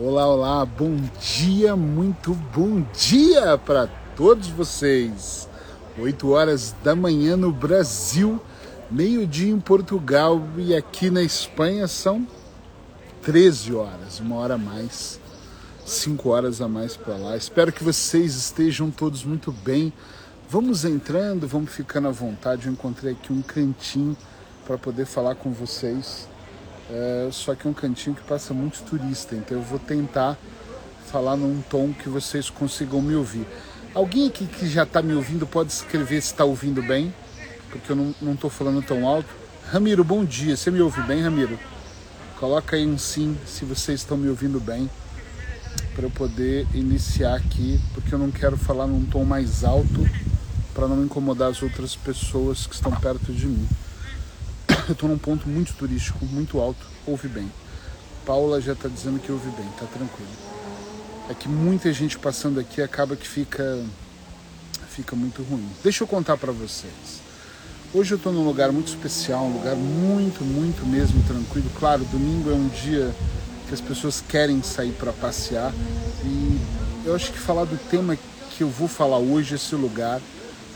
Olá, olá, bom dia, muito bom dia para todos vocês. 8 horas da manhã no Brasil, meio-dia em Portugal e aqui na Espanha são 13 horas, uma hora a mais, 5 horas a mais para lá. Espero que vocês estejam todos muito bem. Vamos entrando, vamos ficando à vontade. Eu encontrei aqui um cantinho para poder falar com vocês é, só que é um cantinho que passa muito turista, então eu vou tentar falar num tom que vocês consigam me ouvir. Alguém aqui que já está me ouvindo pode escrever se está ouvindo bem, porque eu não estou falando tão alto. Ramiro, bom dia. Você me ouve bem, Ramiro? Coloca aí um sim se vocês estão me ouvindo bem, para eu poder iniciar aqui, porque eu não quero falar num tom mais alto para não incomodar as outras pessoas que estão perto de mim. Eu estou num ponto muito turístico, muito alto, ouve bem. Paula já está dizendo que ouve bem, tá tranquilo. É que muita gente passando aqui acaba que fica fica muito ruim. Deixa eu contar para vocês. Hoje eu estou num lugar muito especial, um lugar muito, muito mesmo tranquilo. Claro, domingo é um dia que as pessoas querem sair para passear e eu acho que falar do tema que eu vou falar hoje, esse lugar,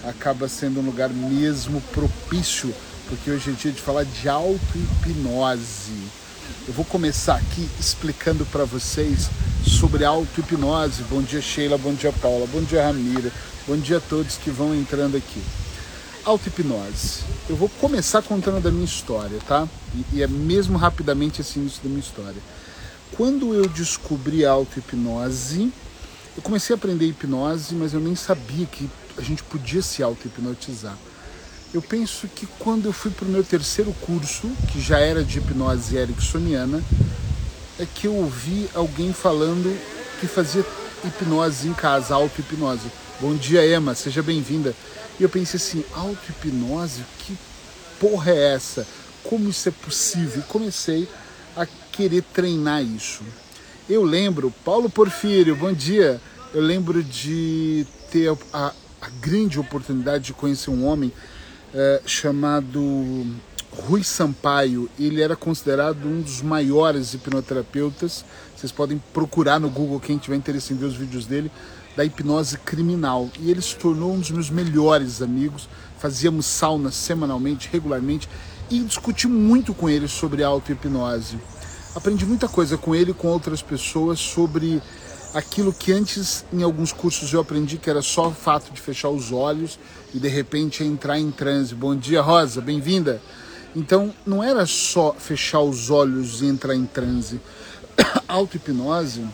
acaba sendo um lugar mesmo propício porque hoje é dia de falar de auto-hipnose. Eu vou começar aqui explicando para vocês sobre auto-hipnose. Bom dia, Sheila, bom dia, Paula, bom dia, Ramira, bom dia a todos que vão entrando aqui. Auto-hipnose. Eu vou começar contando da minha história, tá? E, e é mesmo rapidamente esse início da minha história. Quando eu descobri a auto-hipnose, eu comecei a aprender hipnose, mas eu nem sabia que a gente podia se auto-hipnotizar. Eu penso que quando eu fui para o meu terceiro curso, que já era de hipnose ericksoniana, é que eu ouvi alguém falando que fazia hipnose em casa, auto-hipnose. Bom dia, Emma, seja bem-vinda. E eu pensei assim, auto-hipnose? Que porra é essa? Como isso é possível? E comecei a querer treinar isso. Eu lembro, Paulo Porfírio, bom dia. Eu lembro de ter a, a grande oportunidade de conhecer um homem é, chamado Rui Sampaio. Ele era considerado um dos maiores hipnoterapeutas. Vocês podem procurar no Google quem tiver interesse em ver os vídeos dele da hipnose criminal. E ele se tornou um dos meus melhores amigos. Fazíamos sauna semanalmente, regularmente e discuti muito com ele sobre auto-hipnose. Aprendi muita coisa com ele e com outras pessoas sobre aquilo que antes em alguns cursos eu aprendi que era só o fato de fechar os olhos e de repente entrar em transe. Bom dia, Rosa, bem-vinda. Então não era só fechar os olhos e entrar em transe. Auto-hipnose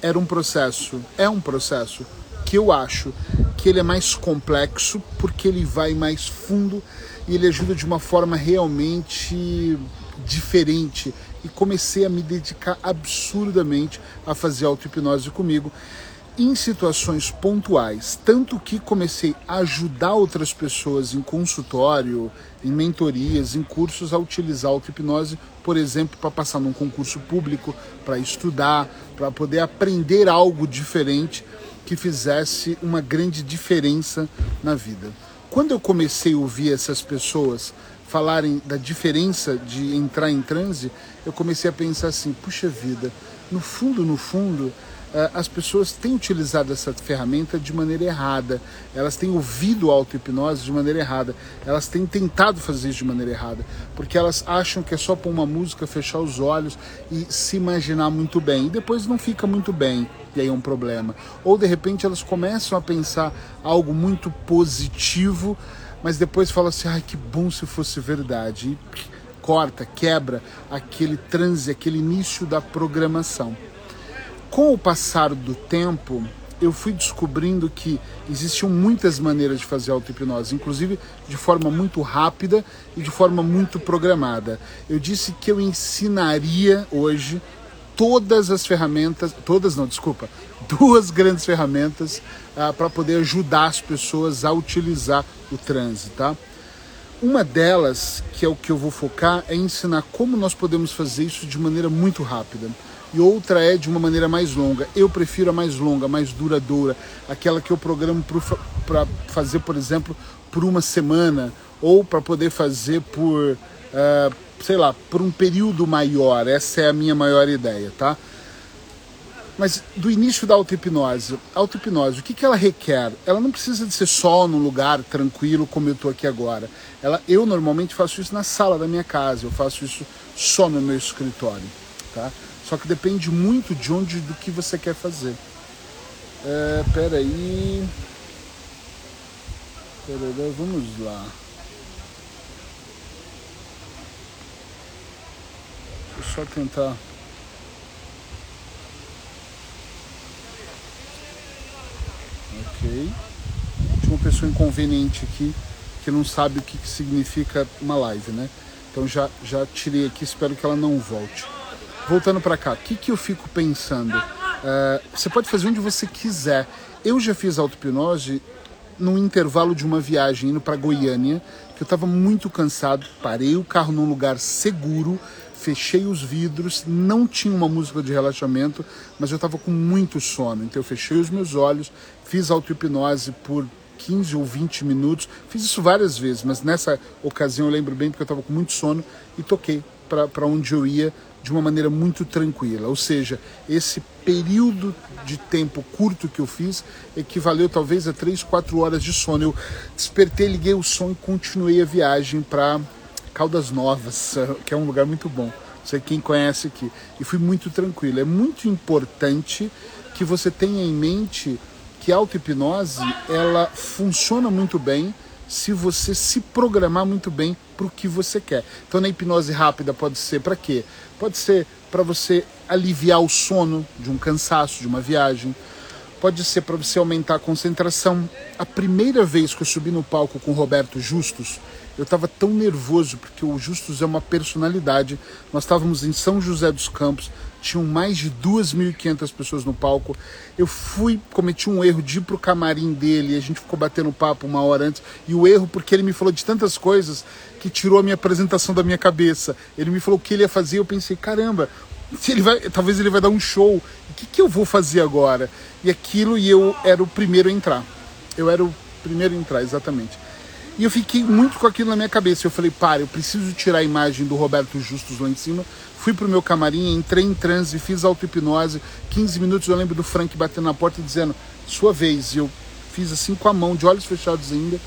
era um processo, é um processo que eu acho que ele é mais complexo porque ele vai mais fundo e ele ajuda de uma forma realmente diferente e comecei a me dedicar absurdamente a fazer auto-hipnose comigo em situações pontuais, tanto que comecei a ajudar outras pessoas em consultório, em mentorias, em cursos a utilizar a auto-hipnose, por exemplo, para passar num concurso público, para estudar, para poder aprender algo diferente que fizesse uma grande diferença na vida. Quando eu comecei a ouvir essas pessoas falarem da diferença de entrar em transe, eu comecei a pensar assim: puxa vida, no fundo, no fundo, eh, as pessoas têm utilizado essa ferramenta de maneira errada, elas têm ouvido a auto-hipnose de maneira errada, elas têm tentado fazer isso de maneira errada, porque elas acham que é só pôr uma música, fechar os olhos e se imaginar muito bem, e depois não fica muito bem, e aí é um problema. Ou de repente elas começam a pensar algo muito positivo mas depois fala assim: ai, que bom se fosse verdade. E corta, quebra aquele transe, aquele início da programação. Com o passar do tempo, eu fui descobrindo que existiam muitas maneiras de fazer auto-hipnose, inclusive de forma muito rápida e de forma muito programada. Eu disse que eu ensinaria hoje todas as ferramentas, todas não, desculpa, duas grandes ferramentas ah, para poder ajudar as pessoas a utilizar o trânsito, tá? Uma delas, que é o que eu vou focar, é ensinar como nós podemos fazer isso de maneira muito rápida. E outra é de uma maneira mais longa. Eu prefiro a mais longa, mais duradoura, aquela que eu programo para fazer, por exemplo, por uma semana ou para poder fazer por, uh, sei lá, por um período maior. Essa é a minha maior ideia, tá? Mas do início da auto-hipnose, auto-hipnose, o que, que ela requer? Ela não precisa de ser só num lugar tranquilo como eu estou aqui agora. Ela, eu normalmente faço isso na sala da minha casa, eu faço isso só no meu escritório. Tá? Só que depende muito de onde, do que você quer fazer. É, peraí. Peraí, vamos lá. Deixa eu só tentar. Ok. Tinha uma pessoa inconveniente aqui que não sabe o que, que significa uma live, né? Então já, já tirei aqui, espero que ela não volte. Voltando para cá, o que, que eu fico pensando? Uh, você pode fazer onde você quiser. Eu já fiz auto-hipnose num intervalo de uma viagem indo para Goiânia, que eu estava muito cansado, parei o carro num lugar seguro, fechei os vidros, não tinha uma música de relaxamento, mas eu estava com muito sono. Então eu fechei os meus olhos, fiz auto-hipnose por 15 ou 20 minutos. Fiz isso várias vezes, mas nessa ocasião eu lembro bem porque eu estava com muito sono e toquei para onde eu ia de uma maneira muito tranquila. Ou seja, esse período de tempo curto que eu fiz equivaleu talvez a 3, 4 horas de sono. Eu despertei, liguei o som e continuei a viagem para Caldas Novas, que é um lugar muito bom. Não sei quem conhece aqui. E fui muito tranquilo. É muito importante que você tenha em mente que a auto-hipnose ela funciona muito bem se você se programar muito bem para o que você quer. Então, na hipnose rápida pode ser para quê? Pode ser para você aliviar o sono de um cansaço, de uma viagem. Pode ser para você aumentar a concentração. A primeira vez que eu subi no palco com Roberto Justus, eu estava tão nervoso porque o Justus é uma personalidade. Nós estávamos em São José dos Campos, tinham mais de 2.500 pessoas no palco. Eu fui, cometi um erro de ir pro camarim dele, e a gente ficou batendo papo uma hora antes. E o erro porque ele me falou de tantas coisas que tirou a minha apresentação da minha cabeça. Ele me falou o que ele ia fazer, eu pensei, caramba, se ele vai, talvez ele vai dar um show. O que, que eu vou fazer agora? E aquilo e eu era o primeiro a entrar. Eu era o primeiro a entrar, exatamente. E eu fiquei muito com aquilo na minha cabeça. Eu falei, para, eu preciso tirar a imagem do Roberto Justus lá em cima. Fui pro meu camarim, entrei em transe, fiz auto-hipnose. 15 minutos eu lembro do Frank batendo na porta e dizendo, sua vez. E eu fiz assim com a mão, de olhos fechados ainda.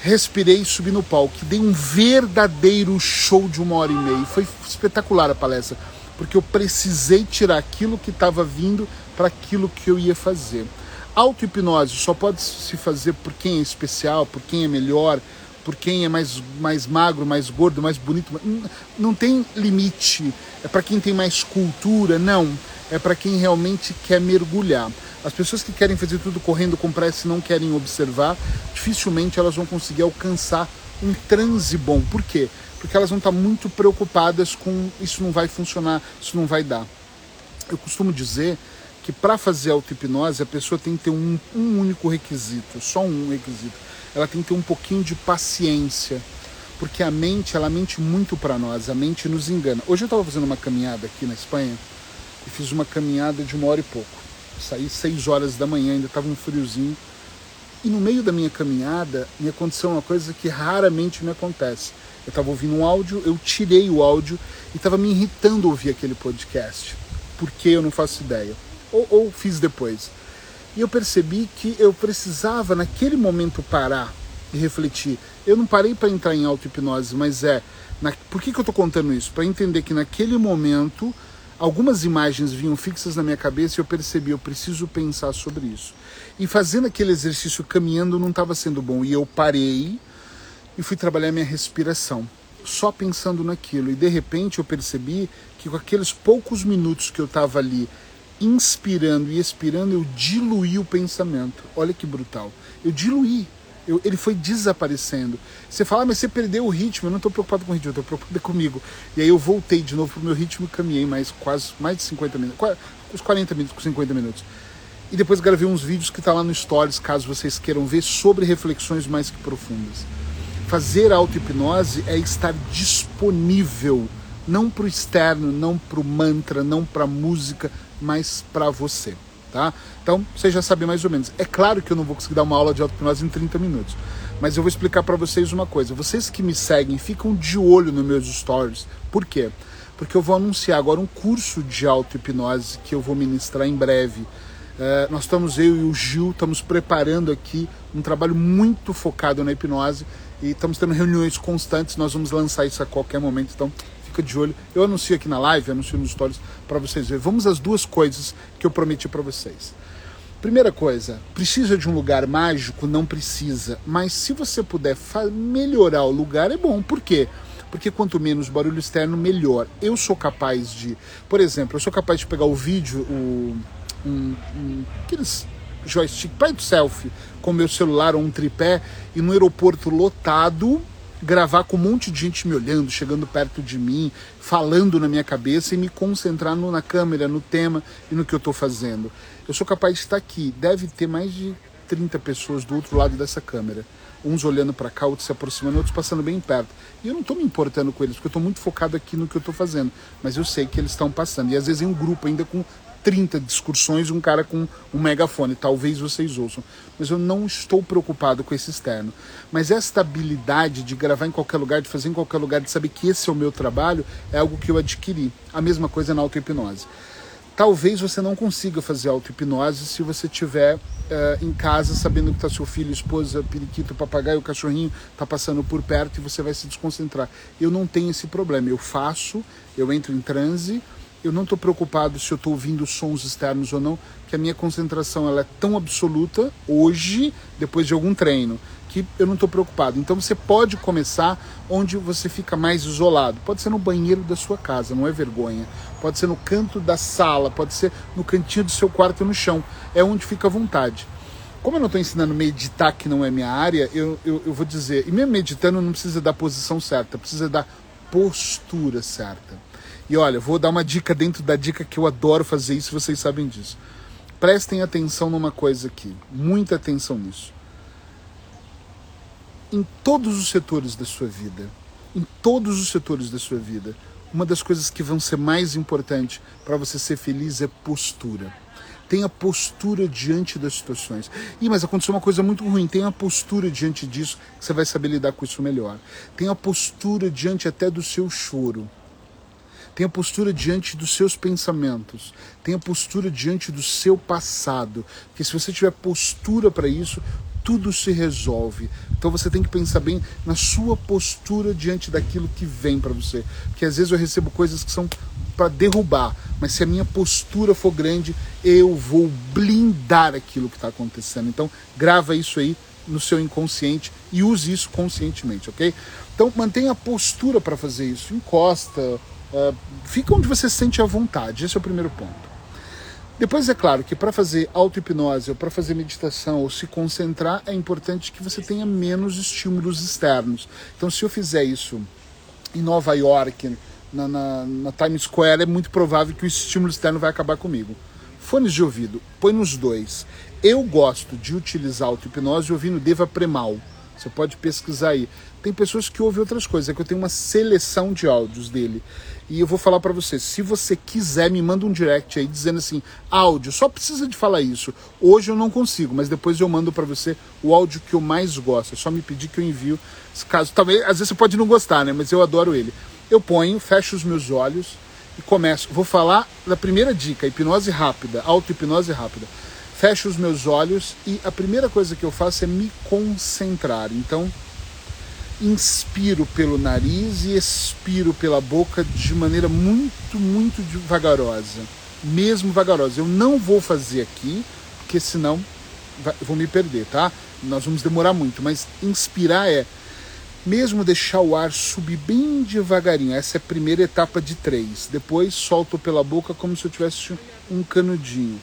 Respirei e subi no palco. Dei um verdadeiro show de uma hora e meia. Foi espetacular a palestra, porque eu precisei tirar aquilo que estava vindo para aquilo que eu ia fazer. Auto-hipnose só pode se fazer por quem é especial, por quem é melhor, por quem é mais, mais magro, mais gordo, mais bonito. Não tem limite. É para quem tem mais cultura, não. É para quem realmente quer mergulhar. As pessoas que querem fazer tudo correndo com pressa e não querem observar, dificilmente elas vão conseguir alcançar um transe bom. Por quê? Porque elas vão estar muito preocupadas com isso não vai funcionar, isso não vai dar. Eu costumo dizer que para fazer auto-hipnose a pessoa tem que ter um, um único requisito, só um requisito. Ela tem que ter um pouquinho de paciência, porque a mente, ela mente muito para nós, a mente nos engana. Hoje eu estava fazendo uma caminhada aqui na Espanha e fiz uma caminhada de uma hora e pouco. Saí seis horas da manhã, ainda estava um friozinho. E no meio da minha caminhada me aconteceu uma coisa que raramente me acontece. Eu estava ouvindo um áudio, eu tirei o áudio e estava me irritando ouvir aquele podcast. Por que eu não faço ideia? Ou, ou fiz depois. E eu percebi que eu precisava, naquele momento, parar e refletir. Eu não parei para entrar em auto-hipnose, mas é. Na... Por que, que eu estou contando isso? Para entender que naquele momento algumas imagens vinham fixas na minha cabeça e eu percebi, eu preciso pensar sobre isso. E fazendo aquele exercício caminhando não estava sendo bom. E eu parei e fui trabalhar minha respiração, só pensando naquilo. E de repente eu percebi que com aqueles poucos minutos que eu estava ali inspirando e expirando, eu diluí o pensamento. Olha que brutal. Eu diluí. Eu, ele foi desaparecendo. Você fala, ah, mas você perdeu o ritmo. Eu não estou preocupado com o ritmo, eu estou preocupado comigo. E aí eu voltei de novo para o meu ritmo e caminhei mais quase mais de 50 minutos, uns 40 minutos, 50 minutos. E depois gravei uns vídeos que tá lá no Stories, caso vocês queiram ver, sobre reflexões mais que profundas. Fazer auto-hipnose é estar disponível, não para o externo, não para o mantra, não para a música, mas para você, tá? Então, você já sabe mais ou menos. É claro que eu não vou conseguir dar uma aula de auto-hipnose em 30 minutos, mas eu vou explicar para vocês uma coisa. Vocês que me seguem, ficam de olho nos meus stories. Por quê? porque eu vou anunciar agora um curso de auto-hipnose que eu vou ministrar em breve. Uh, nós estamos, eu e o Gil, estamos preparando aqui um trabalho muito focado na hipnose e estamos tendo reuniões constantes. Nós vamos lançar isso a qualquer momento, então fica de olho. Eu anuncio aqui na live, anuncio nos stories para vocês verem. Vamos às duas coisas que eu prometi para vocês. Primeira coisa, precisa de um lugar mágico? Não precisa. Mas se você puder melhorar o lugar, é bom. Por quê? Porque quanto menos barulho externo, melhor. Eu sou capaz de, por exemplo, eu sou capaz de pegar o vídeo, o, um, um, aqueles joystick para selfie com meu celular ou um tripé e no aeroporto lotado gravar com um monte de gente me olhando, chegando perto de mim, falando na minha cabeça e me concentrar no, na câmera, no tema e no que eu estou fazendo. Eu sou capaz de estar aqui. Deve ter mais de 30 pessoas do outro lado dessa câmera. Uns olhando para cá, outros se aproximando, outros passando bem perto. E eu não estou me importando com eles, porque eu estou muito focado aqui no que eu estou fazendo. Mas eu sei que eles estão passando. E às vezes em um grupo ainda com 30 discussões e um cara com um megafone. Talvez vocês ouçam. Mas eu não estou preocupado com esse externo. Mas esta habilidade de gravar em qualquer lugar, de fazer em qualquer lugar, de saber que esse é o meu trabalho, é algo que eu adquiri. A mesma coisa na auto-hipnose. Talvez você não consiga fazer auto-hipnose se você estiver uh, em casa sabendo que está seu filho, esposa, periquito, papagaio, cachorrinho está passando por perto e você vai se desconcentrar. Eu não tenho esse problema. Eu faço, eu entro em transe eu não estou preocupado se eu estou ouvindo sons externos ou não, que a minha concentração ela é tão absoluta hoje, depois de algum treino, que eu não estou preocupado. Então você pode começar onde você fica mais isolado. Pode ser no banheiro da sua casa, não é vergonha. Pode ser no canto da sala, pode ser no cantinho do seu quarto no chão. É onde fica à vontade. Como eu não estou ensinando meditar, que não é minha área, eu, eu, eu vou dizer, e mesmo meditando não precisa da posição certa, precisa da postura certa. E olha, vou dar uma dica dentro da dica que eu adoro fazer isso, vocês sabem disso. Prestem atenção numa coisa aqui, muita atenção nisso. Em todos os setores da sua vida, em todos os setores da sua vida, uma das coisas que vão ser mais importantes para você ser feliz é postura. Tenha postura diante das situações. Ih, mas aconteceu uma coisa muito ruim. Tenha postura diante disso, que você vai saber lidar com isso melhor. Tenha postura diante até do seu choro. Tenha postura diante dos seus pensamentos. Tenha postura diante do seu passado. Porque se você tiver postura para isso, tudo se resolve. Então você tem que pensar bem na sua postura diante daquilo que vem para você. Porque às vezes eu recebo coisas que são para derrubar, mas se a minha postura for grande, eu vou blindar aquilo que está acontecendo. Então grava isso aí no seu inconsciente e use isso conscientemente, ok? Então mantenha a postura para fazer isso. Encosta, Uh, fica onde você se sente à vontade, esse é o primeiro ponto. Depois, é claro que para fazer auto-hipnose ou para fazer meditação ou se concentrar, é importante que você tenha menos estímulos externos. Então, se eu fizer isso em Nova York, na, na, na Times Square, é muito provável que o estímulo externo vai acabar comigo. Fones de ouvido, põe nos dois. Eu gosto de utilizar auto-hipnose ouvindo Deva Premal. Você pode pesquisar aí. Tem pessoas que ouvem outras coisas, é que eu tenho uma seleção de áudios dele. E eu vou falar para você, se você quiser, me manda um direct aí dizendo assim, áudio, só precisa de falar isso. Hoje eu não consigo, mas depois eu mando para você o áudio que eu mais gosto. É só me pedir que eu envio. Caso, talvez, às vezes você pode não gostar, né? Mas eu adoro ele. Eu ponho, fecho os meus olhos e começo. Vou falar da primeira dica, hipnose rápida, auto-hipnose rápida. Fecho os meus olhos e a primeira coisa que eu faço é me concentrar. Então, inspiro pelo nariz e expiro pela boca de maneira muito, muito vagarosa. Mesmo vagarosa. Eu não vou fazer aqui, porque senão vou me perder, tá? Nós vamos demorar muito, mas inspirar é mesmo deixar o ar subir bem devagarinho. Essa é a primeira etapa de três. Depois solto pela boca como se eu tivesse um canudinho.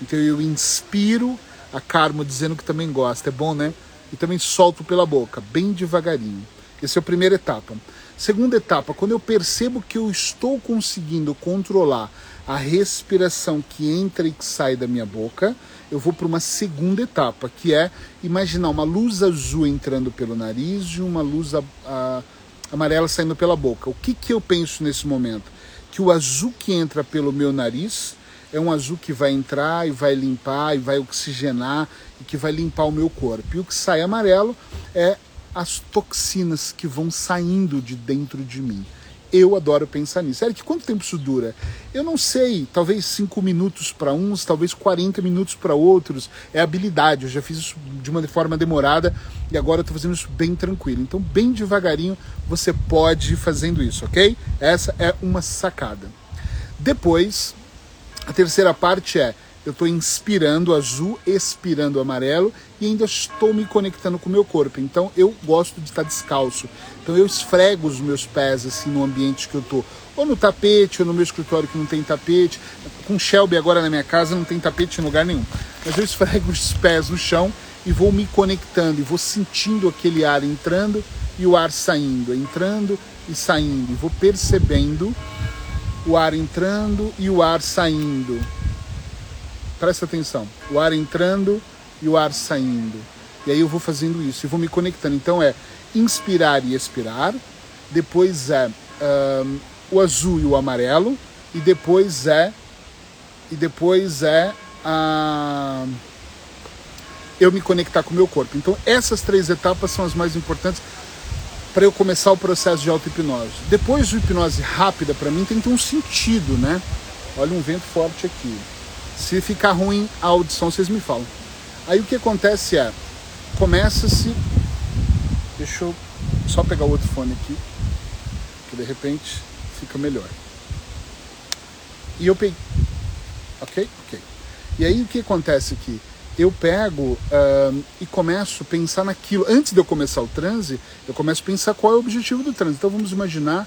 Então eu inspiro, a Carmo dizendo que também gosta. É bom, né? e também solto pela boca, bem devagarinho. Essa é a primeira etapa. Segunda etapa, quando eu percebo que eu estou conseguindo controlar a respiração que entra e que sai da minha boca, eu vou para uma segunda etapa, que é imaginar uma luz azul entrando pelo nariz e uma luz a, a, amarela saindo pela boca. O que, que eu penso nesse momento? Que o azul que entra pelo meu nariz é um azul que vai entrar e vai limpar e vai oxigenar e que vai limpar o meu corpo. E o que sai amarelo é as toxinas que vão saindo de dentro de mim. Eu adoro pensar nisso. Eric, quanto tempo isso dura? Eu não sei, talvez 5 minutos para uns, talvez 40 minutos para outros. É habilidade, eu já fiz isso de uma forma demorada e agora estou fazendo isso bem tranquilo. Então, bem devagarinho, você pode ir fazendo isso, ok? Essa é uma sacada. Depois, a terceira parte é eu estou inspirando azul, expirando amarelo e ainda estou me conectando com o meu corpo. Então eu gosto de estar descalço. Então eu esfrego os meus pés assim no ambiente que eu estou. Ou no tapete, ou no meu escritório que não tem tapete. Com Shelby agora na minha casa não tem tapete em lugar nenhum. Mas eu esfrego os pés no chão e vou me conectando e vou sentindo aquele ar entrando e o ar saindo, entrando e saindo. E vou percebendo o ar entrando e o ar saindo presta atenção, o ar entrando e o ar saindo. E aí eu vou fazendo isso e vou me conectando. Então é inspirar e expirar, depois é um, o azul e o amarelo, e depois é e depois é a eu me conectar com o meu corpo. Então essas três etapas são as mais importantes para eu começar o processo de auto-hipnose. Depois de hipnose rápida, para mim tem que ter um sentido, né? Olha um vento forte aqui. Se ficar ruim a audição, vocês me falam. Aí o que acontece é, começa-se. Deixa eu só pegar o outro fone aqui, que de repente fica melhor. E eu peguei. Ok? Ok. E aí o que acontece aqui? Eu pego uh, e começo a pensar naquilo. Antes de eu começar o transe, eu começo a pensar qual é o objetivo do transe. Então vamos imaginar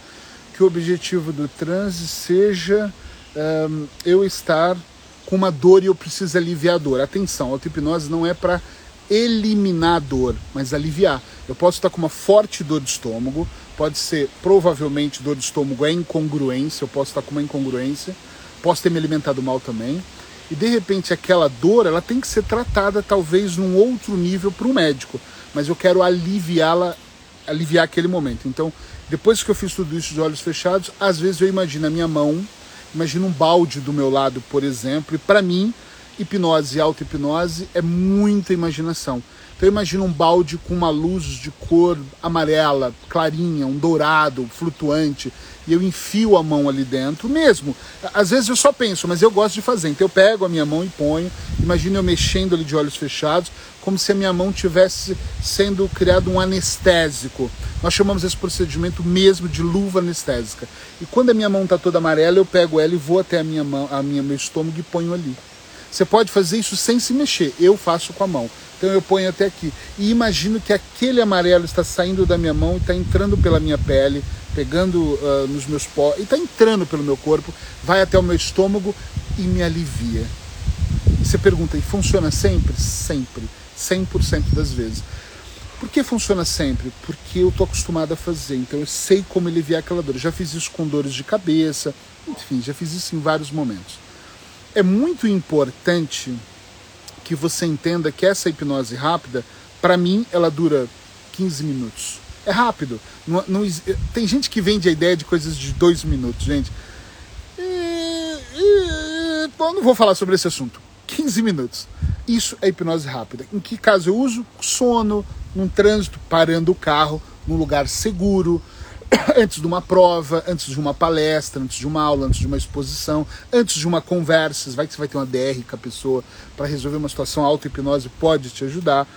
que o objetivo do transe seja uh, eu estar com uma dor e eu preciso aliviar a dor. Atenção, a auto-hipnose não é para eliminar a dor, mas aliviar. Eu posso estar com uma forte dor de estômago, pode ser provavelmente dor de estômago é incongruência, eu posso estar com uma incongruência, posso ter me alimentado mal também. E de repente aquela dor, ela tem que ser tratada talvez num outro nível para o médico, mas eu quero aliviá-la, aliviar aquele momento. Então, depois que eu fiz tudo isso de olhos fechados, às vezes eu imagino a minha mão Imagina um balde do meu lado, por exemplo, e para mim, hipnose e auto-hipnose é muita imaginação. Então eu imagino um balde com uma luz de cor amarela, clarinha, um dourado, flutuante, e eu enfio a mão ali dentro mesmo. Às vezes eu só penso, mas eu gosto de fazer. Então eu pego a minha mão e ponho, imagino eu mexendo ali de olhos fechados, como se a minha mão tivesse sendo criado um anestésico. Nós chamamos esse procedimento mesmo de luva anestésica. E quando a minha mão está toda amarela, eu pego ela e vou até a minha mão, a minha meu estômago e ponho ali. Você pode fazer isso sem se mexer. Eu faço com a mão. Então eu ponho até aqui. E imagino que aquele amarelo está saindo da minha mão e está entrando pela minha pele, pegando uh, nos meus pós, e está entrando pelo meu corpo, vai até o meu estômago e me alivia. E você pergunta, e funciona sempre? Sempre. 100% das vezes. Por que funciona sempre? Porque eu estou acostumado a fazer, então eu sei como aliviar aquela dor. Já fiz isso com dores de cabeça, enfim, já fiz isso em vários momentos. É muito importante que você entenda que essa hipnose rápida, para mim, ela dura 15 minutos. É rápido. Não, não, tem gente que vende a ideia de coisas de dois minutos, gente. E, e, bom, não vou falar sobre esse assunto. 15 minutos. Isso é hipnose rápida. Em que caso eu uso? Sono, num trânsito, parando o carro, num lugar seguro, antes de uma prova, antes de uma palestra, antes de uma aula, antes de uma exposição, antes de uma conversa, vai que você vai ter uma DR com a pessoa para resolver uma situação, a auto-hipnose pode te ajudar.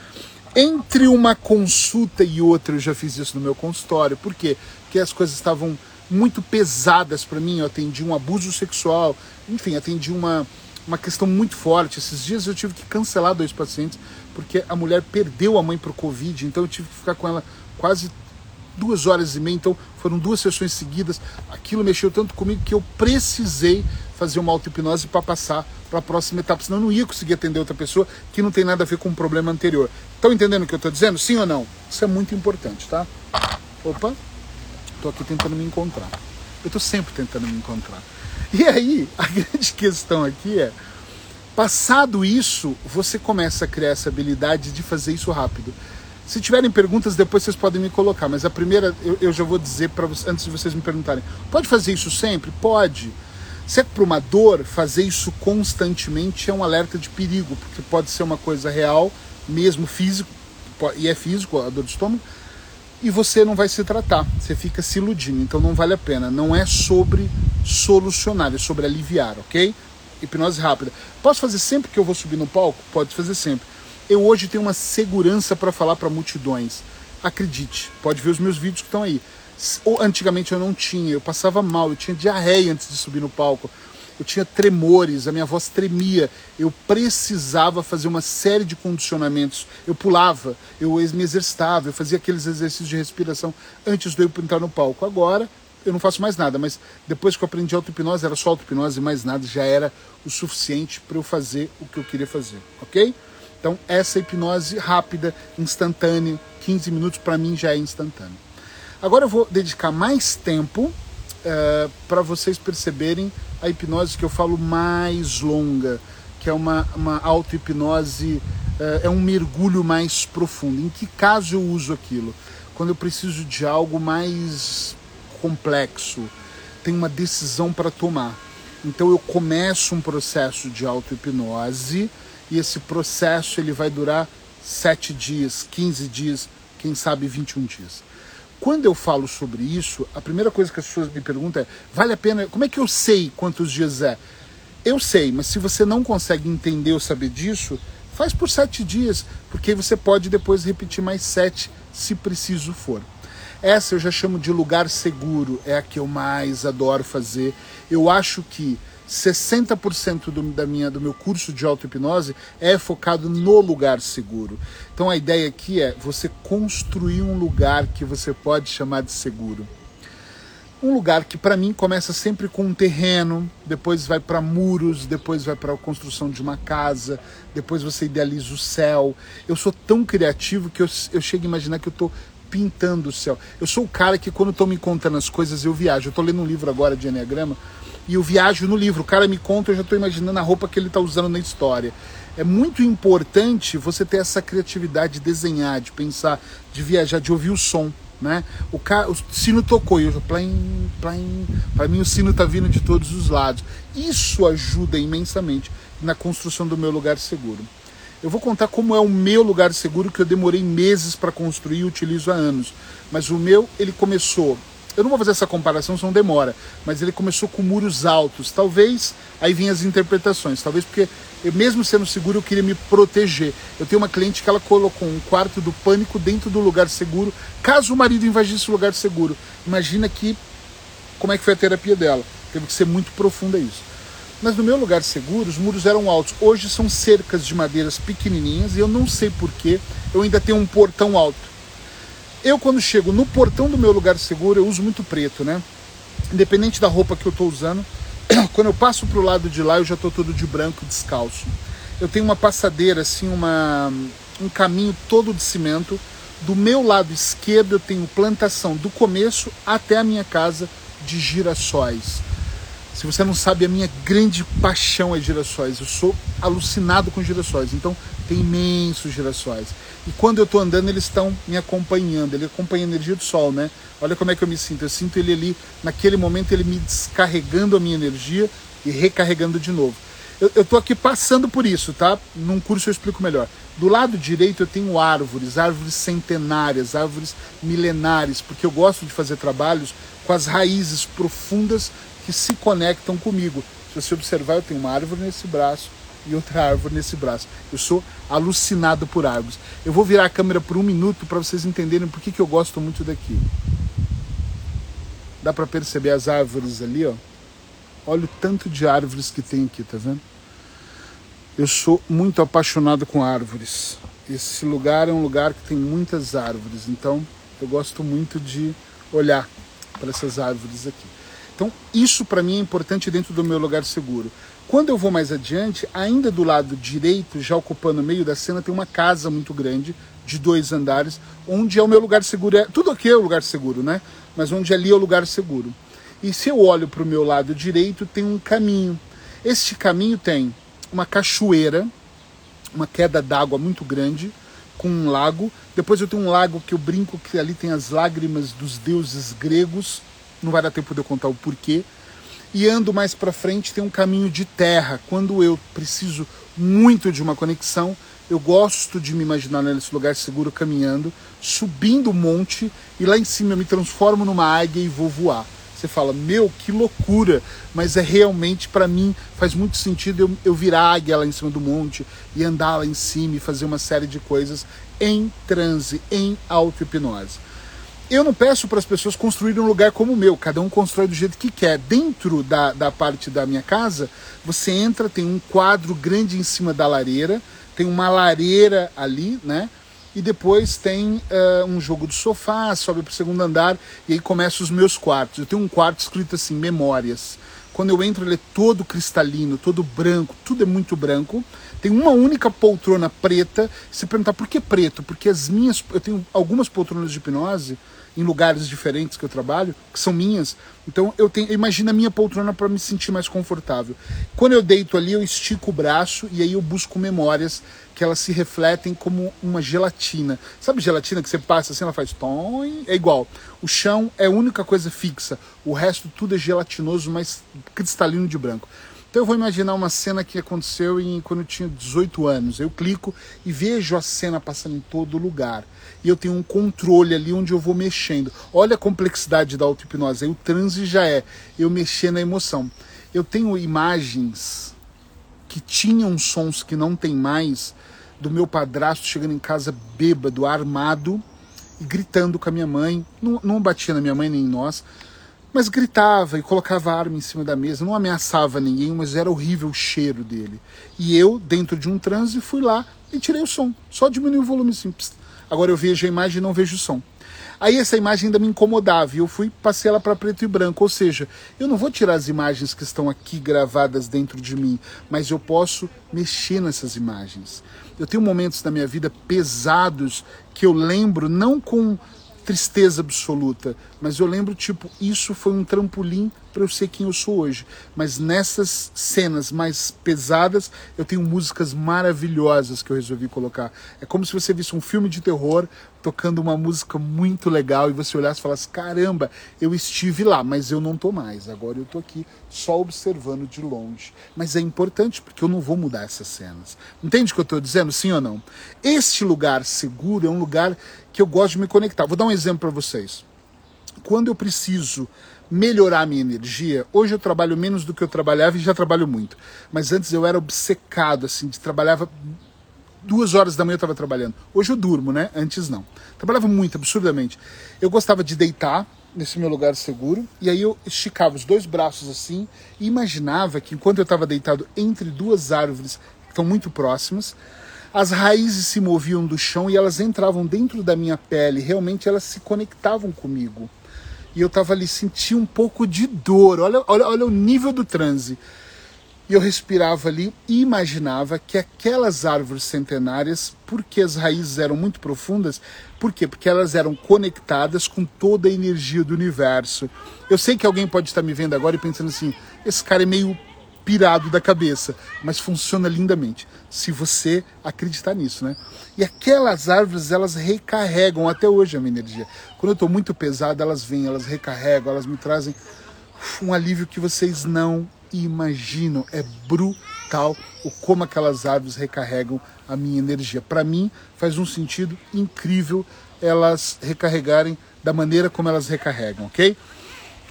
Entre uma consulta e outra, eu já fiz isso no meu consultório. Por quê? Porque as coisas estavam muito pesadas para mim. Eu atendi um abuso sexual, enfim, atendi uma, uma questão muito forte. Esses dias eu tive que cancelar dois pacientes porque a mulher perdeu a mãe para o Covid, então eu tive que ficar com ela quase duas horas e meia, então foram duas sessões seguidas. Aquilo mexeu tanto comigo que eu precisei fazer uma auto-hipnose para passar para a próxima etapa, senão eu não ia conseguir atender outra pessoa que não tem nada a ver com o problema anterior. Estão entendendo o que eu estou dizendo? Sim ou não? Isso é muito importante, tá? Opa, estou aqui tentando me encontrar. Eu estou sempre tentando me encontrar. E aí, a grande questão aqui é, passado isso, você começa a criar essa habilidade de fazer isso rápido. Se tiverem perguntas, depois vocês podem me colocar, mas a primeira eu, eu já vou dizer para antes de vocês me perguntarem. Pode fazer isso sempre? Pode. Se é para uma dor, fazer isso constantemente é um alerta de perigo, porque pode ser uma coisa real, mesmo físico, e é físico a dor de estômago, e você não vai se tratar, você fica se iludindo, então não vale a pena. Não é sobre solucionar, é sobre aliviar, ok? Hipnose rápida. Posso fazer sempre que eu vou subir no palco? Pode fazer sempre. Eu hoje tenho uma segurança para falar para multidões. Acredite, pode ver os meus vídeos que estão aí. Antigamente eu não tinha, eu passava mal, eu tinha diarreia antes de subir no palco eu tinha tremores, a minha voz tremia, eu precisava fazer uma série de condicionamentos. Eu pulava, eu me exercitava, eu fazia aqueles exercícios de respiração antes de eu entrar no palco. Agora eu não faço mais nada, mas depois que eu aprendi auto-hipnose, era só auto-hipnose e mais nada, já era o suficiente para eu fazer o que eu queria fazer, ok? Então, essa hipnose rápida, instantânea, 15 minutos para mim já é instantâneo. Agora eu vou dedicar mais tempo uh, eh, para vocês perceberem a hipnose que eu falo mais longa, que é uma, uma auto-hipnose, é, é um mergulho mais profundo. Em que caso eu uso aquilo? Quando eu preciso de algo mais complexo, tenho uma decisão para tomar. Então eu começo um processo de auto-hipnose e esse processo ele vai durar 7 dias, 15 dias, quem sabe 21 dias. Quando eu falo sobre isso, a primeira coisa que as pessoas me perguntam é: vale a pena? Como é que eu sei quantos dias é? Eu sei, mas se você não consegue entender ou saber disso, faz por sete dias, porque você pode depois repetir mais sete, se preciso for. Essa eu já chamo de lugar seguro, é a que eu mais adoro fazer. Eu acho que 60% do, da minha, do meu curso de auto-hipnose é focado no lugar seguro. Então a ideia aqui é você construir um lugar que você pode chamar de seguro. Um lugar que para mim começa sempre com um terreno, depois vai para muros, depois vai para a construção de uma casa, depois você idealiza o céu. Eu sou tão criativo que eu, eu chego a imaginar que eu estou pintando o céu. Eu sou o cara que quando estou me contando as coisas eu viajo. Eu estou lendo um livro agora de Enneagrama e eu viajo no livro. O cara me conta, eu já estou imaginando a roupa que ele está usando na história. É muito importante você ter essa criatividade de desenhar, de pensar, de viajar, de ouvir o som. Né? O, cara, o sino tocou e eu plain, plain. Para mim o sino está vindo de todos os lados. Isso ajuda imensamente na construção do meu lugar seguro. Eu vou contar como é o meu lugar seguro que eu demorei meses para construir e utilizo há anos. Mas o meu, ele começou eu não vou fazer essa comparação, senão demora. Mas ele começou com muros altos. Talvez aí vinham as interpretações. Talvez porque, eu, mesmo sendo seguro, eu queria me proteger. Eu tenho uma cliente que ela colocou um quarto do pânico dentro do lugar seguro, caso o marido invadisse o lugar seguro. Imagina que como é que foi a terapia dela. Teve que ser muito profunda isso. Mas no meu lugar seguro, os muros eram altos. Hoje são cercas de madeiras pequenininhas e eu não sei porquê. Eu ainda tenho um portão alto. Eu, quando chego no portão do meu lugar seguro, eu uso muito preto, né? Independente da roupa que eu estou usando, quando eu passo para o lado de lá, eu já estou todo de branco, descalço. Eu tenho uma passadeira, assim, uma, um caminho todo de cimento. Do meu lado esquerdo, eu tenho plantação do começo até a minha casa de girassóis. Se você não sabe, a minha grande paixão é girassóis. Eu sou alucinado com girassóis. Então, tem imensos girassóis. E quando eu estou andando, eles estão me acompanhando. Ele acompanha a energia do sol, né? Olha como é que eu me sinto. Eu sinto ele ali, naquele momento, ele me descarregando a minha energia e recarregando de novo. Eu estou aqui passando por isso, tá? Num curso eu explico melhor. Do lado direito eu tenho árvores, árvores centenárias, árvores milenares, porque eu gosto de fazer trabalhos com as raízes profundas que se conectam comigo. Se você observar, eu tenho uma árvore nesse braço, e outra árvore nesse braço. Eu sou alucinado por árvores. Eu vou virar a câmera por um minuto para vocês entenderem por que, eu gosto muito daqui. Dá para perceber as árvores ali, ó. Olha o tanto de árvores que tem aqui, tá vendo? Eu sou muito apaixonado com árvores. Esse lugar é um lugar que tem muitas árvores, então eu gosto muito de olhar para essas árvores aqui. Então, isso para mim é importante dentro do meu lugar seguro. Quando eu vou mais adiante, ainda do lado direito, já ocupando o meio da cena, tem uma casa muito grande, de dois andares, onde é o meu lugar seguro. É, tudo aqui é o lugar seguro, né? Mas onde ali é o lugar seguro. E se eu olho para o meu lado direito, tem um caminho. Este caminho tem uma cachoeira, uma queda d'água muito grande, com um lago. Depois eu tenho um lago que eu brinco que ali tem as lágrimas dos deuses gregos. Não vai dar tempo de eu contar o porquê. e ando mais para frente tem um caminho de terra. Quando eu preciso muito de uma conexão, eu gosto de me imaginar nesse lugar seguro caminhando, subindo o monte e lá em cima eu me transformo numa águia e vou voar. Você fala, meu, que loucura, mas é realmente para mim faz muito sentido eu, eu virar águia lá em cima do monte e andar lá em cima e fazer uma série de coisas em transe, em auto-hipnose. Eu não peço para as pessoas construírem um lugar como o meu, cada um constrói do jeito que quer. Dentro da, da parte da minha casa, você entra, tem um quadro grande em cima da lareira, tem uma lareira ali, né? E depois tem uh, um jogo do sofá, sobe para o segundo andar e aí começam os meus quartos. Eu tenho um quarto escrito assim, memórias. Quando eu entro, ele é todo cristalino, todo branco, tudo é muito branco. Tem uma única poltrona preta. Se perguntar por que preto? Porque as minhas. Eu tenho algumas poltronas de hipnose em lugares diferentes que eu trabalho, que são minhas. Então eu tenho, imagina a minha poltrona para me sentir mais confortável. Quando eu deito ali, eu estico o braço e aí eu busco memórias que elas se refletem como uma gelatina. Sabe gelatina que você passa assim, ela faz tom, é igual. O chão é a única coisa fixa, o resto tudo é gelatinoso, mas cristalino de branco. Então eu vou imaginar uma cena que aconteceu em, quando eu tinha 18 anos. Eu clico e vejo a cena passando em todo lugar. E eu tenho um controle ali onde eu vou mexendo. Olha a complexidade da auto-hipnose. O transe já é eu mexer na emoção. Eu tenho imagens que tinham sons que não tem mais do meu padrasto chegando em casa bêbado, armado e gritando com a minha mãe. Não, não batia na minha mãe nem em nós mas gritava e colocava arma em cima da mesa, não ameaçava ninguém, mas era horrível o cheiro dele. E eu, dentro de um transe, fui lá e tirei o som, só diminui o volume simples. Agora eu vejo a imagem e não vejo o som. Aí essa imagem ainda me incomodava e eu fui passei ela para preto e branco, ou seja, eu não vou tirar as imagens que estão aqui gravadas dentro de mim, mas eu posso mexer nessas imagens. Eu tenho momentos da minha vida pesados que eu lembro não com tristeza absoluta, mas eu lembro, tipo, isso foi um trampolim para eu ser quem eu sou hoje. Mas nessas cenas mais pesadas, eu tenho músicas maravilhosas que eu resolvi colocar. É como se você visse um filme de terror tocando uma música muito legal e você olhasse e falasse: caramba, eu estive lá, mas eu não tô mais. Agora eu tô aqui só observando de longe. Mas é importante porque eu não vou mudar essas cenas. Entende o que eu tô dizendo? Sim ou não? Este lugar seguro é um lugar que eu gosto de me conectar. Vou dar um exemplo para vocês quando eu preciso melhorar a minha energia, hoje eu trabalho menos do que eu trabalhava e já trabalho muito. Mas antes eu era obcecado, assim, de trabalhava duas horas da manhã eu estava trabalhando. Hoje eu durmo, né? Antes não. Trabalhava muito, absurdamente. Eu gostava de deitar nesse meu lugar seguro e aí eu esticava os dois braços assim e imaginava que enquanto eu estava deitado entre duas árvores que estão muito próximas, as raízes se moviam do chão e elas entravam dentro da minha pele. Realmente elas se conectavam comigo e eu estava ali, senti um pouco de dor. Olha, olha, olha o nível do transe. E eu respirava ali e imaginava que aquelas árvores centenárias, porque as raízes eram muito profundas, por quê? Porque elas eram conectadas com toda a energia do universo. Eu sei que alguém pode estar me vendo agora e pensando assim: esse cara é meio pirado da cabeça, mas funciona lindamente, se você acreditar nisso, né? E aquelas árvores, elas recarregam até hoje a minha energia. Quando eu estou muito pesado, elas vêm, elas recarregam, elas me trazem um alívio que vocês não imaginam. É brutal o como aquelas árvores recarregam a minha energia. Para mim, faz um sentido incrível elas recarregarem da maneira como elas recarregam, ok?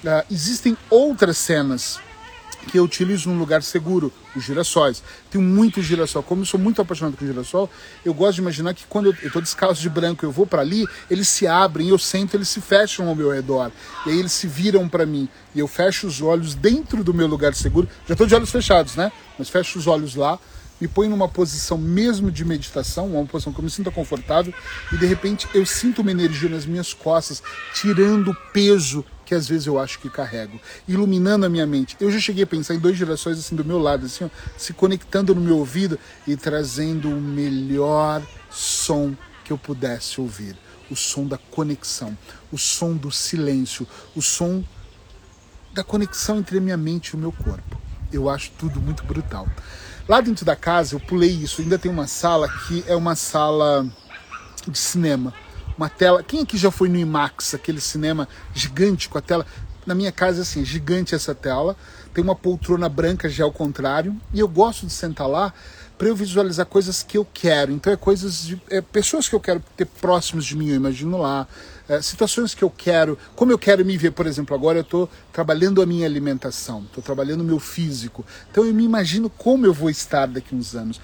Uh, existem outras cenas que eu utilizo num lugar seguro, os girassóis. Tenho muito girassol. Como eu sou muito apaixonado com girassol, eu gosto de imaginar que quando eu estou descalço de branco eu vou para ali, eles se abrem, eu sento, eles se fecham ao meu redor. E aí eles se viram para mim. E eu fecho os olhos dentro do meu lugar seguro. Já estou de olhos fechados, né? Mas fecho os olhos lá, me põe numa posição mesmo de meditação, uma posição que eu me sinta confortável, e de repente eu sinto uma energia nas minhas costas, tirando o peso que às vezes eu acho que carrego, iluminando a minha mente. Eu já cheguei a pensar em dois gerações assim do meu lado, assim, ó, se conectando no meu ouvido e trazendo o melhor som que eu pudesse ouvir, o som da conexão, o som do silêncio, o som da conexão entre a minha mente e o meu corpo. Eu acho tudo muito brutal. Lá dentro da casa eu pulei isso, ainda tem uma sala que é uma sala de cinema uma tela. Quem aqui já foi no IMAX, aquele cinema gigante com a tela na minha casa assim, gigante essa tela, tem uma poltrona branca já ao contrário, e eu gosto de sentar lá para eu visualizar coisas que eu quero. Então é coisas de é, pessoas que eu quero ter próximos de mim, eu imagino lá, é, situações que eu quero, como eu quero me ver, por exemplo, agora eu estou trabalhando a minha alimentação, estou trabalhando o meu físico, então eu me imagino como eu vou estar daqui uns anos.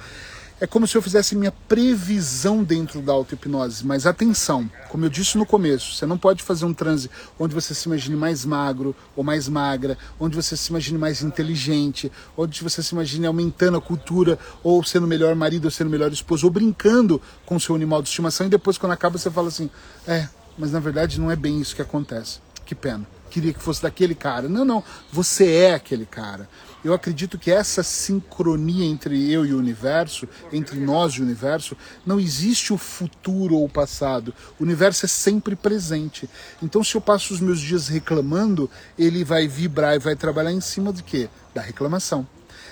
É como se eu fizesse minha previsão dentro da auto-hipnose. Mas atenção, como eu disse no começo, você não pode fazer um transe onde você se imagine mais magro ou mais magra, onde você se imagine mais inteligente, onde você se imagine aumentando a cultura, ou sendo melhor marido, ou sendo melhor esposo, ou brincando com o seu animal de estimação, e depois, quando acaba, você fala assim: é, mas na verdade não é bem isso que acontece. Que pena. Queria que fosse daquele cara. Não, não. Você é aquele cara. Eu acredito que essa sincronia entre eu e o universo, entre nós e o universo, não existe o futuro ou o passado. O universo é sempre presente. Então, se eu passo os meus dias reclamando, ele vai vibrar e vai trabalhar em cima de quê? Da reclamação.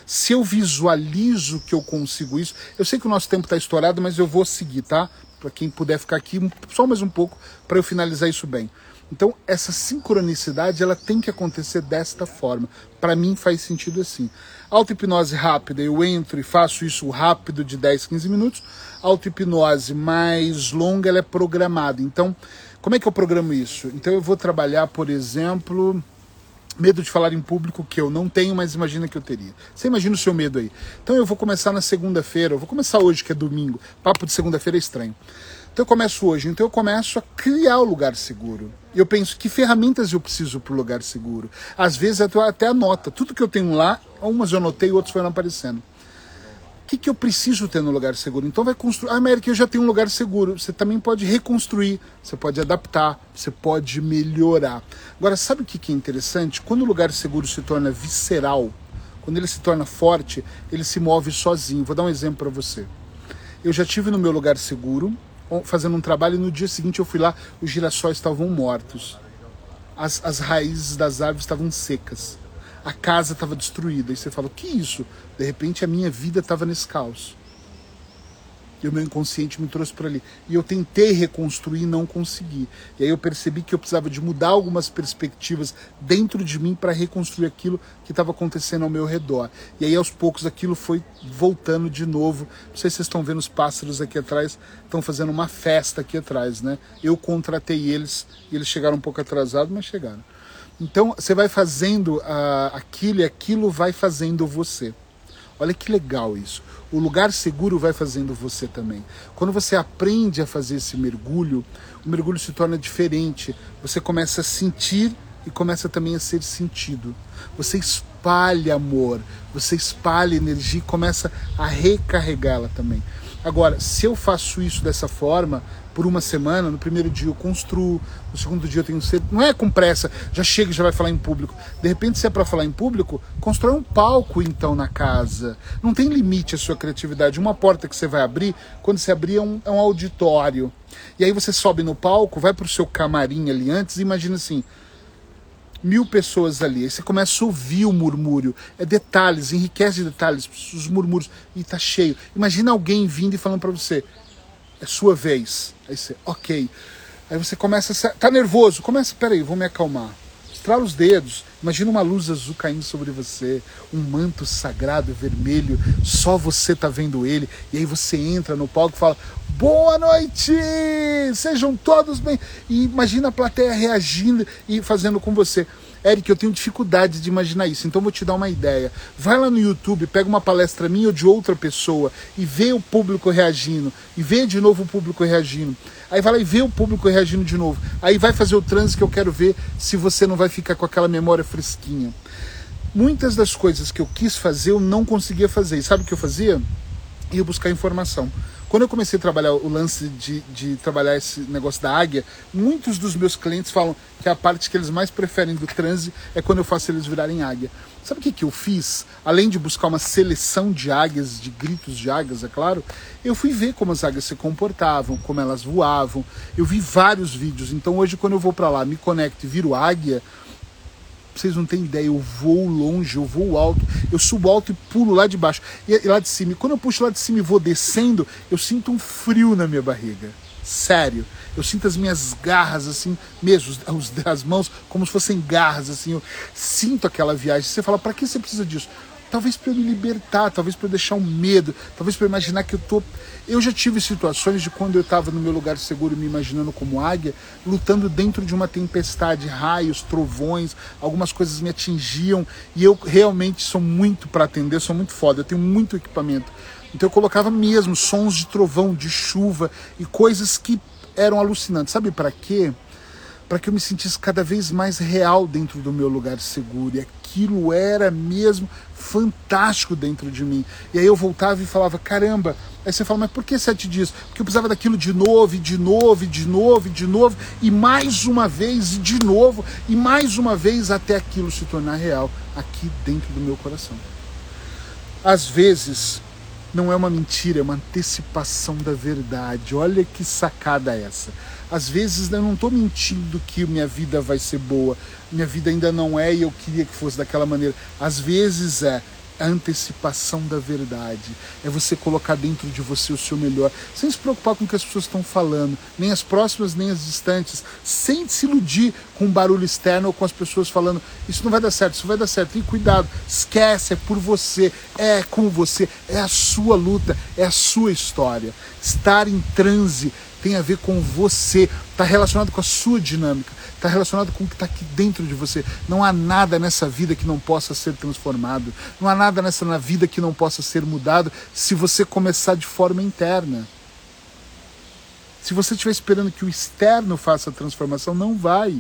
Se eu visualizo que eu consigo isso, eu sei que o nosso tempo está estourado, mas eu vou seguir, tá? para quem puder ficar aqui só mais um pouco para eu finalizar isso bem. Então, essa sincronicidade ela tem que acontecer desta forma. Para mim faz sentido assim. Auto-hipnose rápida, eu entro e faço isso rápido de 10, 15 minutos. Auto-hipnose mais longa, ela é programada. Então, como é que eu programo isso? Então, eu vou trabalhar, por exemplo, medo de falar em público que eu não tenho, mas imagina que eu teria. Você imagina o seu medo aí. Então eu vou começar na segunda-feira, eu vou começar hoje, que é domingo. Papo de segunda-feira é estranho. Então eu começo hoje, então eu começo a criar o lugar seguro. Eu penso que ferramentas eu preciso para o lugar seguro. Às vezes eu até anota. Tudo que eu tenho lá, umas eu anotei, outras foram aparecendo. O que, que eu preciso ter no lugar seguro? Então vai construir. Ah, América, eu já tenho um lugar seguro. Você também pode reconstruir, você pode adaptar, você pode melhorar. Agora, sabe o que, que é interessante? Quando o lugar seguro se torna visceral, quando ele se torna forte, ele se move sozinho. Vou dar um exemplo para você. Eu já tive no meu lugar seguro, fazendo um trabalho, e no dia seguinte eu fui lá, os girassóis estavam mortos. As, as raízes das árvores estavam secas a casa estava destruída. E você fala, o que é isso? De repente a minha vida estava nesse caos. E o meu inconsciente me trouxe para ali. E eu tentei reconstruir e não consegui. E aí eu percebi que eu precisava de mudar algumas perspectivas dentro de mim para reconstruir aquilo que estava acontecendo ao meu redor. E aí aos poucos aquilo foi voltando de novo. Não sei se vocês estão vendo os pássaros aqui atrás, estão fazendo uma festa aqui atrás, né? Eu contratei eles e eles chegaram um pouco atrasados, mas chegaram. Então você vai fazendo uh, aquilo e aquilo vai fazendo você. Olha que legal isso. O lugar seguro vai fazendo você também. Quando você aprende a fazer esse mergulho, o mergulho se torna diferente. Você começa a sentir e começa também a ser sentido. Você espalha amor, você espalha energia e começa a recarregá-la também. Agora, se eu faço isso dessa forma, por uma semana, no primeiro dia eu construo, no segundo dia eu tenho. Não é com pressa, já chega e já vai falar em público. De repente, se é para falar em público, constrói um palco então na casa. Não tem limite a sua criatividade. Uma porta que você vai abrir, quando você abrir, é um, é um auditório. E aí você sobe no palco, vai para o seu camarim ali antes e imagina assim: mil pessoas ali. Aí você começa a ouvir o murmúrio. É detalhes, enriquece de detalhes, os murmúrios. E tá cheio. Imagina alguém vindo e falando para você: é sua vez. Aí você, ok. Aí você começa a. Tá nervoso? Começa, peraí, vou me acalmar. Estrala os dedos. Imagina uma luz azul caindo sobre você, um manto sagrado vermelho, só você tá vendo ele. E aí você entra no palco e fala: Boa noite! Sejam todos bem. E imagina a plateia reagindo e fazendo com você. Eric, eu tenho dificuldade de imaginar isso, então vou te dar uma ideia. Vai lá no YouTube, pega uma palestra minha ou de outra pessoa e vê o público reagindo, e vê de novo o público reagindo. Aí vai lá e vê o público reagindo de novo. Aí vai fazer o transe que eu quero ver se você não vai ficar com aquela memória fresquinha. Muitas das coisas que eu quis fazer eu não conseguia fazer. E sabe o que eu fazia? Ia buscar informação. Quando eu comecei a trabalhar o lance de, de trabalhar esse negócio da águia, muitos dos meus clientes falam que a parte que eles mais preferem do transe é quando eu faço eles virarem águia. Sabe o que, que eu fiz? Além de buscar uma seleção de águias, de gritos de águias, é claro, eu fui ver como as águias se comportavam, como elas voavam. Eu vi vários vídeos. Então hoje, quando eu vou para lá, me conecto e viro águia, vocês não têm ideia, eu vou longe, eu vou alto, eu subo alto e pulo lá de baixo. E, e lá de cima, e quando eu puxo lá de cima e vou descendo, eu sinto um frio na minha barriga. Sério. Eu sinto as minhas garras, assim, mesmo, os, as mãos como se fossem garras, assim. Eu sinto aquela viagem. Você fala, para que você precisa disso? Talvez para eu me libertar, talvez para eu deixar um medo, talvez para imaginar que eu tô. Eu já tive situações de quando eu estava no meu lugar seguro, me imaginando como águia, lutando dentro de uma tempestade, raios, trovões, algumas coisas me atingiam e eu realmente sou muito para atender, sou muito foda, eu tenho muito equipamento. Então eu colocava mesmo sons de trovão, de chuva e coisas que eram alucinantes. Sabe para quê? Para que eu me sentisse cada vez mais real dentro do meu lugar seguro. E aquilo era mesmo fantástico dentro de mim. E aí eu voltava e falava: caramba. Aí você fala: mas por que sete dias? Porque eu precisava daquilo de novo, e de novo, e de novo, e de novo, e mais uma vez, e de novo, e mais uma vez, até aquilo se tornar real aqui dentro do meu coração. Às vezes, não é uma mentira, é uma antecipação da verdade. Olha que sacada essa. Às vezes eu não estou mentindo que minha vida vai ser boa, minha vida ainda não é e eu queria que fosse daquela maneira. Às vezes é, a antecipação da verdade. É você colocar dentro de você o seu melhor, sem se preocupar com o que as pessoas estão falando, nem as próximas, nem as distantes, sem se iludir com o barulho externo ou com as pessoas falando: Isso não vai dar certo, isso vai dar certo. E cuidado, esquece, é por você, é com você, é a sua luta, é a sua história. Estar em transe tem a ver com você, está relacionado com a sua dinâmica, está relacionado com o que está aqui dentro de você. Não há nada nessa vida que não possa ser transformado, não há nada nessa na vida que não possa ser mudado se você começar de forma interna. Se você estiver esperando que o externo faça a transformação, não vai.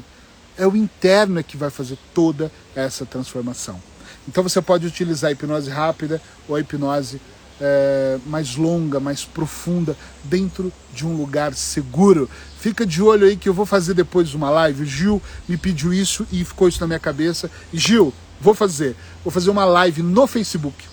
É o interno que vai fazer toda essa transformação. Então você pode utilizar a hipnose rápida ou a hipnose é, mais longa, mais profunda, dentro de um lugar seguro. Fica de olho aí que eu vou fazer depois uma live. O Gil me pediu isso e ficou isso na minha cabeça. Gil, vou fazer. Vou fazer uma live no Facebook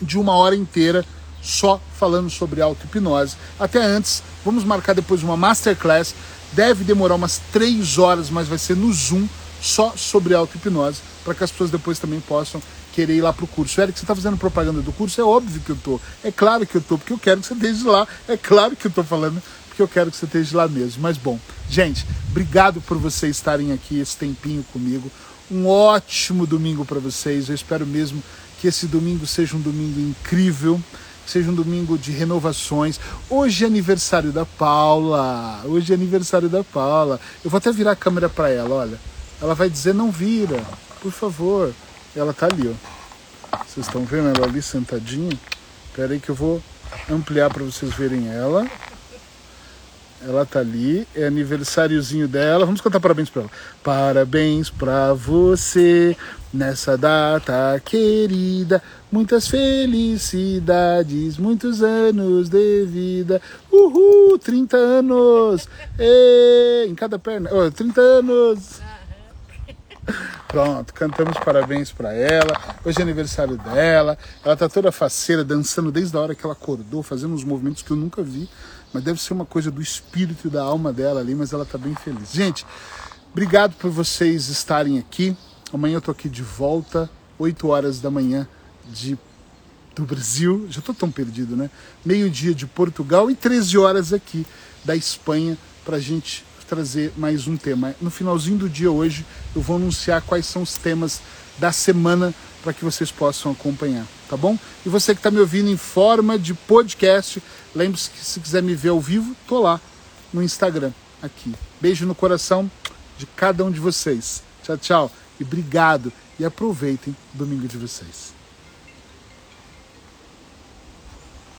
de uma hora inteira só falando sobre auto-hipnose. Até antes, vamos marcar depois uma masterclass. Deve demorar umas três horas, mas vai ser no Zoom só sobre auto-hipnose, para que as pessoas depois também possam querer ir lá pro curso. Eric, você está fazendo propaganda do curso? É óbvio que eu tô. É claro que eu tô, porque eu quero que você esteja lá. É claro que eu tô falando, porque eu quero que você esteja lá mesmo. Mas bom, gente, obrigado por vocês estarem aqui esse tempinho comigo. Um ótimo domingo para vocês. Eu espero mesmo que esse domingo seja um domingo incrível seja um domingo de renovações. Hoje é aniversário da Paula. Hoje é aniversário da Paula. Eu vou até virar a câmera para ela, olha. Ela vai dizer não vira, por favor. Ela tá ali, ó. Vocês estão vendo ela ali sentadinha? Espera aí que eu vou ampliar para vocês verem ela. Ela tá ali, é aniversáriozinho dela. Vamos cantar parabéns para ela. Parabéns para você nessa data querida. Muitas felicidades, muitos anos de vida. Uhul, 30 anos. Em cada perna. Oh, 30 anos. Pronto, cantamos parabéns para ela. Hoje é aniversário dela. Ela tá toda faceira, dançando desde a hora que ela acordou, fazendo uns movimentos que eu nunca vi. Mas deve ser uma coisa do espírito e da alma dela ali, mas ela tá bem feliz. Gente, obrigado por vocês estarem aqui. Amanhã eu tô aqui de volta, 8 horas da manhã de do Brasil. Já tô tão perdido, né? Meio-dia de Portugal e 13 horas aqui da Espanha pra gente trazer mais um tema. No finalzinho do dia hoje, eu vou anunciar quais são os temas da semana para que vocês possam acompanhar, tá bom? E você que está me ouvindo em forma de podcast, lembre-se que se quiser me ver ao vivo, tô lá no Instagram, aqui. Beijo no coração de cada um de vocês. Tchau, tchau e obrigado e aproveitem o domingo de vocês.